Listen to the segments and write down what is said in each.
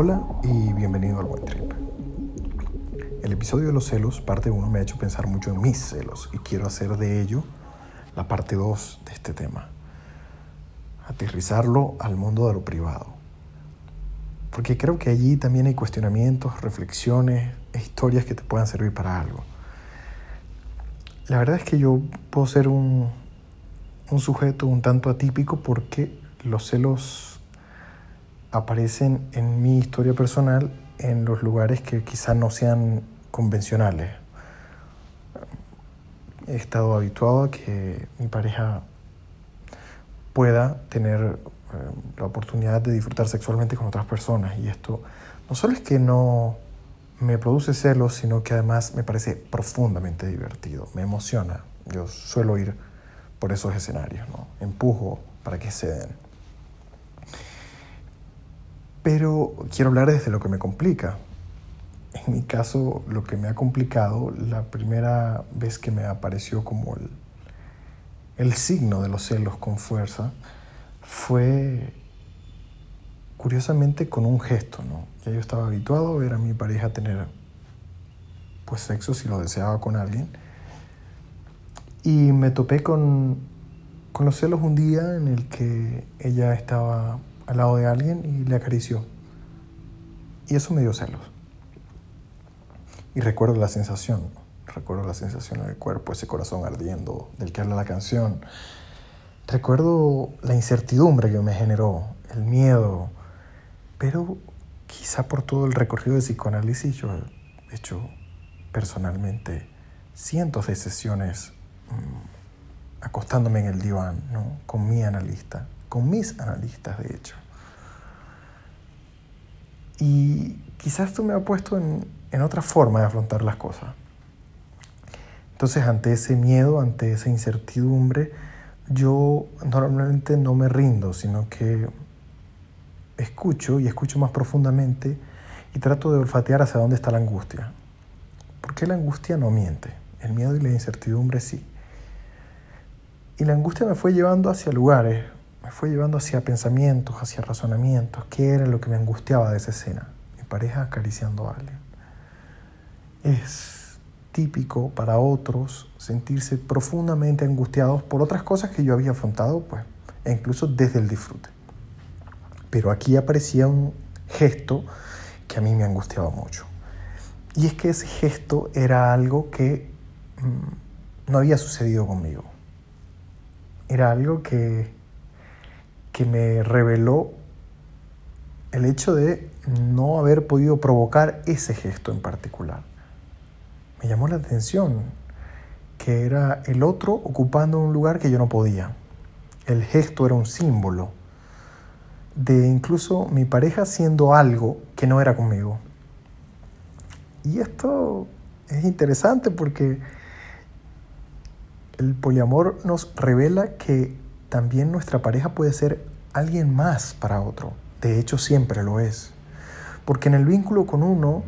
Hola y bienvenido al Buen Trip. El episodio de los celos, parte 1, me ha hecho pensar mucho en mis celos y quiero hacer de ello la parte 2 de este tema. Aterrizarlo al mundo de lo privado. Porque creo que allí también hay cuestionamientos, reflexiones e historias que te puedan servir para algo. La verdad es que yo puedo ser un, un sujeto un tanto atípico porque los celos aparecen en mi historia personal en los lugares que quizás no sean convencionales. He estado habituado a que mi pareja pueda tener eh, la oportunidad de disfrutar sexualmente con otras personas y esto no solo es que no me produce celos, sino que además me parece profundamente divertido, me emociona. Yo suelo ir por esos escenarios, ¿no? empujo para que se den. Pero quiero hablar desde lo que me complica. En mi caso, lo que me ha complicado, la primera vez que me apareció como el, signo de los celos con fuerza, fue curiosamente con un gesto, ¿no? Yo estaba habituado a ver a mi pareja tener pues sexo si lo deseaba con alguien. Y me topé con, con los celos un día en el que ella estaba al lado de alguien y le acarició. Y eso me dio celos. Y recuerdo la sensación, recuerdo la sensación en el cuerpo, ese corazón ardiendo del que habla la canción. Recuerdo la incertidumbre que me generó, el miedo, pero quizá por todo el recorrido de psicoanálisis yo he hecho personalmente cientos de sesiones mm, acostándome en el diván con mi analista con mis analistas, de hecho. Y quizás esto me ha puesto en, en otra forma de afrontar las cosas. Entonces, ante ese miedo, ante esa incertidumbre, yo normalmente no me rindo, sino que escucho y escucho más profundamente y trato de olfatear hacia dónde está la angustia. Porque la angustia no miente, el miedo y la incertidumbre sí. Y la angustia me fue llevando hacia lugares me fue llevando hacia pensamientos, hacia razonamientos, qué era lo que me angustiaba de esa escena, mi pareja acariciando a alguien. Es típico para otros sentirse profundamente angustiados por otras cosas que yo había afrontado, pues, e incluso desde el disfrute. Pero aquí aparecía un gesto que a mí me angustiaba mucho. Y es que ese gesto era algo que mm, no había sucedido conmigo. Era algo que que me reveló el hecho de no haber podido provocar ese gesto en particular. Me llamó la atención que era el otro ocupando un lugar que yo no podía. El gesto era un símbolo de incluso mi pareja siendo algo que no era conmigo. Y esto es interesante porque el poliamor nos revela que también nuestra pareja puede ser alguien más para otro. De hecho, siempre lo es. Porque en el vínculo con uno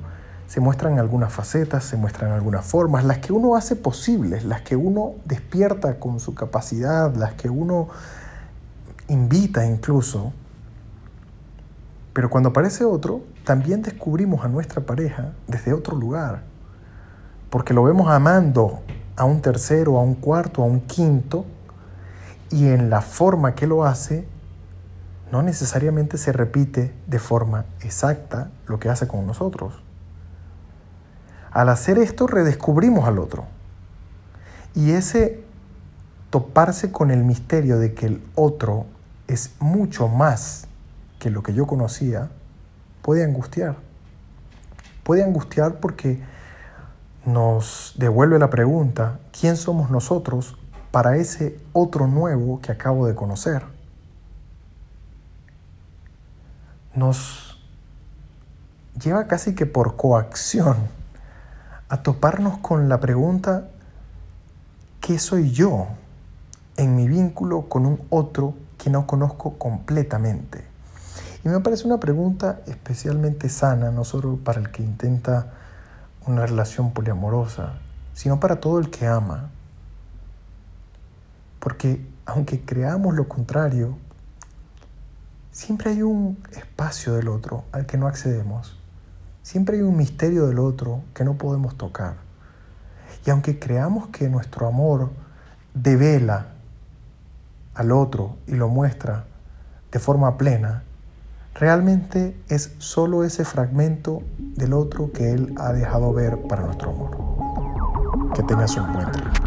se muestran algunas facetas, se muestran algunas formas, las que uno hace posibles, las que uno despierta con su capacidad, las que uno invita incluso. Pero cuando aparece otro, también descubrimos a nuestra pareja desde otro lugar, porque lo vemos amando a un tercero, a un cuarto, a un quinto, y en la forma que lo hace, no necesariamente se repite de forma exacta lo que hace con nosotros. Al hacer esto redescubrimos al otro. Y ese toparse con el misterio de que el otro es mucho más que lo que yo conocía, puede angustiar. Puede angustiar porque nos devuelve la pregunta, ¿quién somos nosotros para ese otro nuevo que acabo de conocer. Nos lleva casi que por coacción a toparnos con la pregunta, ¿qué soy yo en mi vínculo con un otro que no conozco completamente? Y me parece una pregunta especialmente sana, no solo para el que intenta una relación poliamorosa, sino para todo el que ama, porque aunque creamos lo contrario, siempre hay un espacio del otro al que no accedemos. Siempre hay un misterio del otro que no podemos tocar. Y aunque creamos que nuestro amor devela al otro y lo muestra de forma plena, realmente es solo ese fragmento del otro que Él ha dejado ver para nuestro amor. Que tengas un buen día.